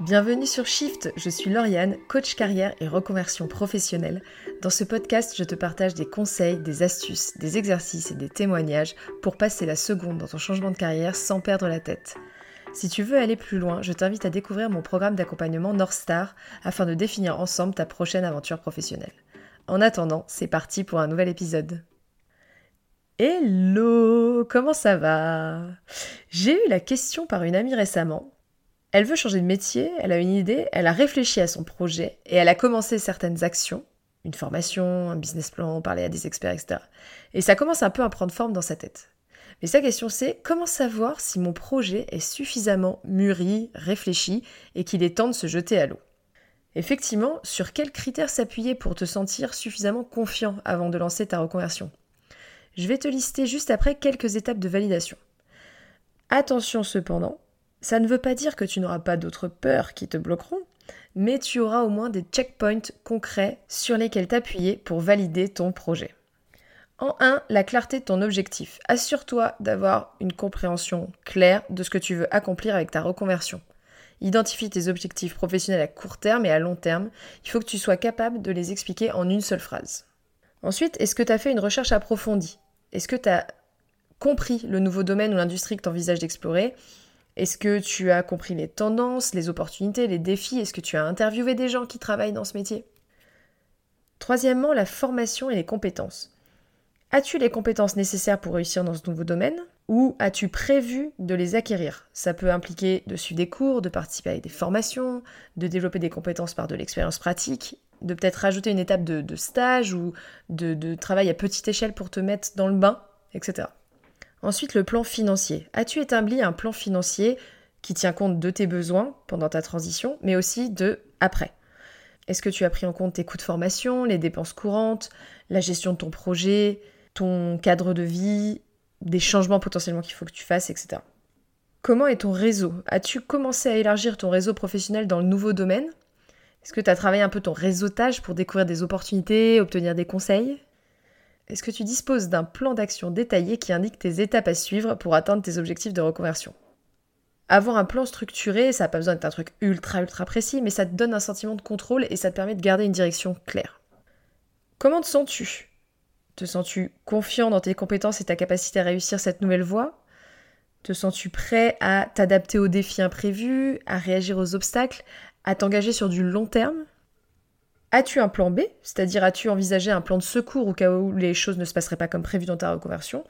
Bienvenue sur Shift, je suis Lauriane, coach carrière et reconversion professionnelle. Dans ce podcast, je te partage des conseils, des astuces, des exercices et des témoignages pour passer la seconde dans ton changement de carrière sans perdre la tête. Si tu veux aller plus loin, je t'invite à découvrir mon programme d'accompagnement North Star afin de définir ensemble ta prochaine aventure professionnelle. En attendant, c'est parti pour un nouvel épisode. Hello, comment ça va? J'ai eu la question par une amie récemment elle veut changer de métier, elle a une idée, elle a réfléchi à son projet et elle a commencé certaines actions, une formation, un business plan, parler à des experts, etc. Et ça commence un peu à prendre forme dans sa tête. Mais sa question c'est comment savoir si mon projet est suffisamment mûri, réfléchi et qu'il est temps de se jeter à l'eau? Effectivement, sur quels critères s'appuyer pour te sentir suffisamment confiant avant de lancer ta reconversion? Je vais te lister juste après quelques étapes de validation. Attention cependant, ça ne veut pas dire que tu n'auras pas d'autres peurs qui te bloqueront, mais tu auras au moins des checkpoints concrets sur lesquels t'appuyer pour valider ton projet. En 1, la clarté de ton objectif. Assure-toi d'avoir une compréhension claire de ce que tu veux accomplir avec ta reconversion. Identifie tes objectifs professionnels à court terme et à long terme. Il faut que tu sois capable de les expliquer en une seule phrase. Ensuite, est-ce que tu as fait une recherche approfondie? Est-ce que tu as compris le nouveau domaine ou l'industrie que tu envisages d'explorer? Est-ce que tu as compris les tendances, les opportunités, les défis? Est-ce que tu as interviewé des gens qui travaillent dans ce métier? Troisièmement, la formation et les compétences. As-tu les compétences nécessaires pour réussir dans ce nouveau domaine? Ou as-tu prévu de les acquérir? Ça peut impliquer de suivre des cours, de participer à des formations, de développer des compétences par de l'expérience pratique, de peut-être rajouter une étape de, stage ou de travail à petite échelle pour te mettre dans le bain, etc. Ensuite, le plan financier. As-tu établi un plan financier qui tient compte de tes besoins pendant ta transition, mais aussi de après? Est-ce que tu as pris en compte tes coûts de formation, les dépenses courantes, la gestion de ton projet, ton cadre de vie, des changements potentiellement qu'il faut que tu fasses, etc. Comment est ton réseau? As-tu commencé à élargir ton réseau professionnel dans le nouveau domaine? Est-ce que tu as travaillé un peu ton réseautage pour découvrir des opportunités, obtenir des conseils? Est-ce que tu disposes d'un plan d'action détaillé qui indique tes étapes à suivre pour atteindre tes objectifs de reconversion? Avoir un plan structuré, ça n'a pas besoin d'être un truc ultra ultra précis, mais ça te donne un sentiment de contrôle et ça te permet de garder une direction claire. Comment te sens-tu? Te sens-tu confiant dans tes compétences et ta capacité à réussir cette nouvelle voie? Te sens-tu prêt à t'adapter aux défis imprévus, à réagir aux obstacles, à t'engager sur du long terme? As-tu un plan B? C'est-à-dire as-tu envisagé un plan de secours au cas où les choses ne se passeraient pas comme prévu dans ta reconversion?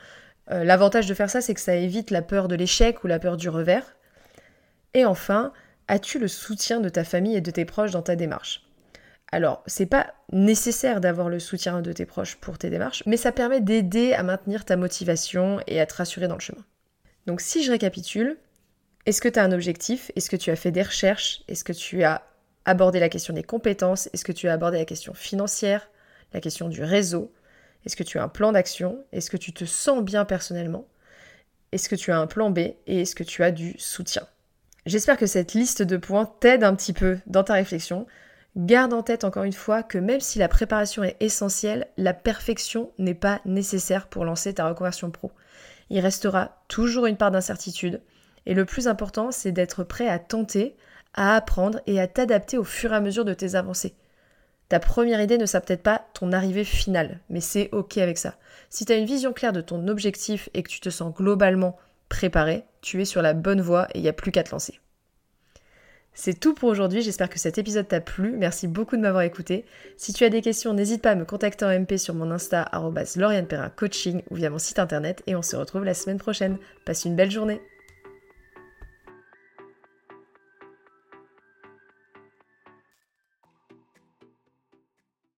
Euh, L'avantage de faire ça, c'est que ça évite la peur de l'échec ou la peur du revers. Et enfin, as-tu le soutien de ta famille et de tes proches dans ta démarche? Alors, c'est pas nécessaire d'avoir le soutien de tes proches pour tes démarches, mais ça permet d'aider à maintenir ta motivation et à te rassurer dans le chemin. Donc, si je récapitule, est-ce que tu as un objectif? Est-ce que tu as fait des recherches? Est-ce que tu as aborder la question des compétences. Est-ce que tu as abordé la question financière, la question du réseau? Est-ce que tu as un plan d'action? Est-ce que tu te sens bien personnellement? Est-ce que tu as un plan B? Et est-ce que tu as du soutien? J'espère que cette liste de points t'aide un petit peu dans ta réflexion. Garde en tête encore une fois que même si la préparation est essentielle, la perfection n'est pas nécessaire pour lancer ta reconversion pro. Il restera toujours une part d'incertitude. Et le plus important c'est d'être prêt à tenter, à apprendre et à t'adapter au fur et à mesure de tes avancées. Ta première idée ne sera peut-être pas ton arrivée finale, mais c'est ok avec ça. Si tu as une vision claire de ton objectif et que tu te sens globalement préparé, tu es sur la bonne voie et il n'y a plus qu'à te lancer. C'est tout pour aujourd'hui, j'espère que cet épisode t'a plu, merci beaucoup de m'avoir écouté. Si tu as des questions, n'hésite pas à me contacter en MP sur mon Insta Coaching ou via mon site internet et on se retrouve la semaine prochaine. Passe une belle journée